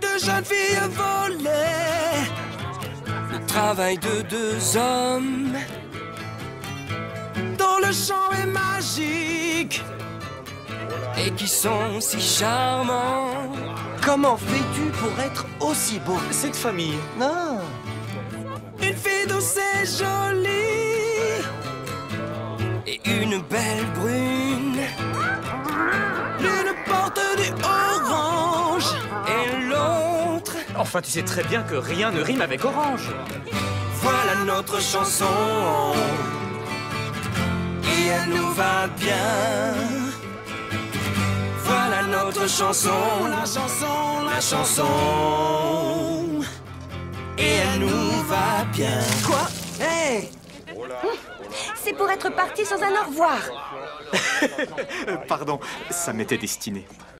Deux jeunes filles volaient. Le travail de deux hommes. Dont le chant est magique. Et qui sont si charmants. Comment fais-tu pour être aussi beau Cette famille? Non Une fille douce et jolie. Et une belle brune. Enfin, tu sais très bien que rien ne rime avec orange. Voilà notre chanson. Et elle nous va bien. Voilà notre chanson, la chanson, la chanson. Et elle nous va bien. Quoi? Hé C'est pour être parti sans un au revoir. Pardon, ça m'était destiné.